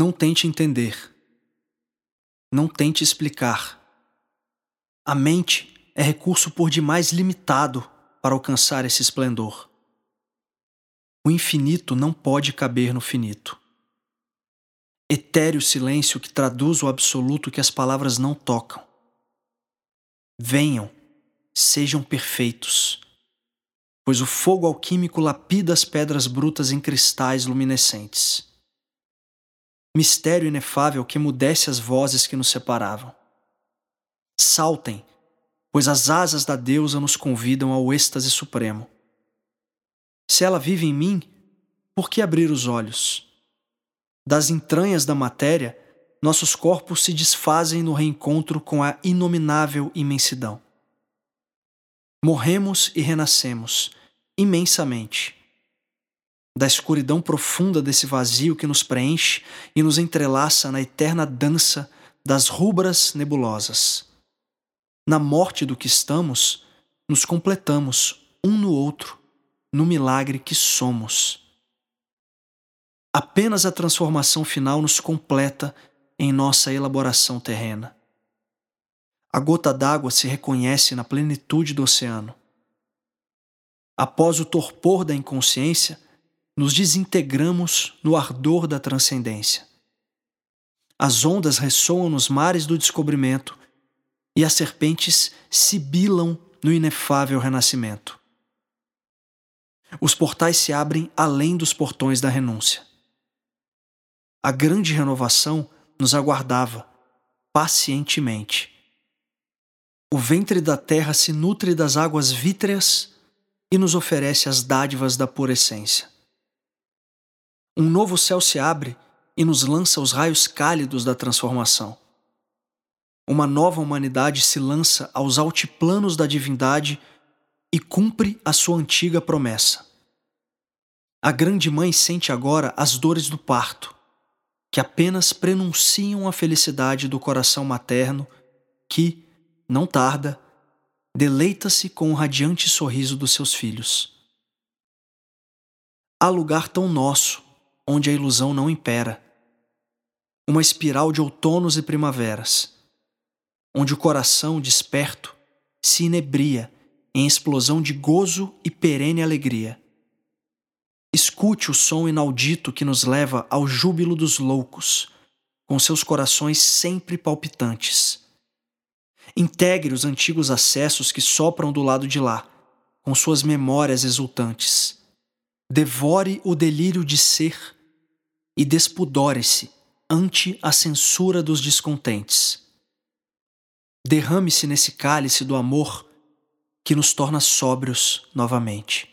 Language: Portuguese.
Não tente entender. Não tente explicar. A mente é recurso por demais limitado para alcançar esse esplendor. O infinito não pode caber no finito. Etéreo silêncio que traduz o absoluto que as palavras não tocam. Venham, sejam perfeitos, pois o fogo alquímico lapida as pedras brutas em cristais luminescentes. Mistério inefável que emudece as vozes que nos separavam. Saltem, pois as asas da deusa nos convidam ao êxtase supremo. Se ela vive em mim, por que abrir os olhos? Das entranhas da matéria, nossos corpos se desfazem no reencontro com a inominável imensidão. Morremos e renascemos, imensamente. Da escuridão profunda desse vazio que nos preenche e nos entrelaça na eterna dança das rubras nebulosas. Na morte do que estamos, nos completamos um no outro, no milagre que somos. Apenas a transformação final nos completa em nossa elaboração terrena. A gota d'água se reconhece na plenitude do oceano. Após o torpor da inconsciência, nos desintegramos no ardor da transcendência. As ondas ressoam nos mares do descobrimento e as serpentes sibilam no inefável renascimento. Os portais se abrem além dos portões da renúncia. A grande renovação nos aguardava, pacientemente. O ventre da terra se nutre das águas vítreas e nos oferece as dádivas da pura essência. Um novo céu se abre e nos lança os raios cálidos da transformação. Uma nova humanidade se lança aos altiplanos da divindade e cumpre a sua antiga promessa. A grande mãe sente agora as dores do parto que apenas prenunciam a felicidade do coração materno que, não tarda, deleita-se com o radiante sorriso dos seus filhos. Há lugar tão nosso onde a ilusão não impera. Uma espiral de outonos e primaveras, onde o coração desperto se inebria em explosão de gozo e perene alegria. Escute o som inaudito que nos leva ao júbilo dos loucos, com seus corações sempre palpitantes. Integre os antigos acessos que sopram do lado de lá, com suas memórias exultantes. Devore o delírio de ser e despudore-se ante a censura dos descontentes. Derrame-se nesse cálice do amor que nos torna sóbrios novamente.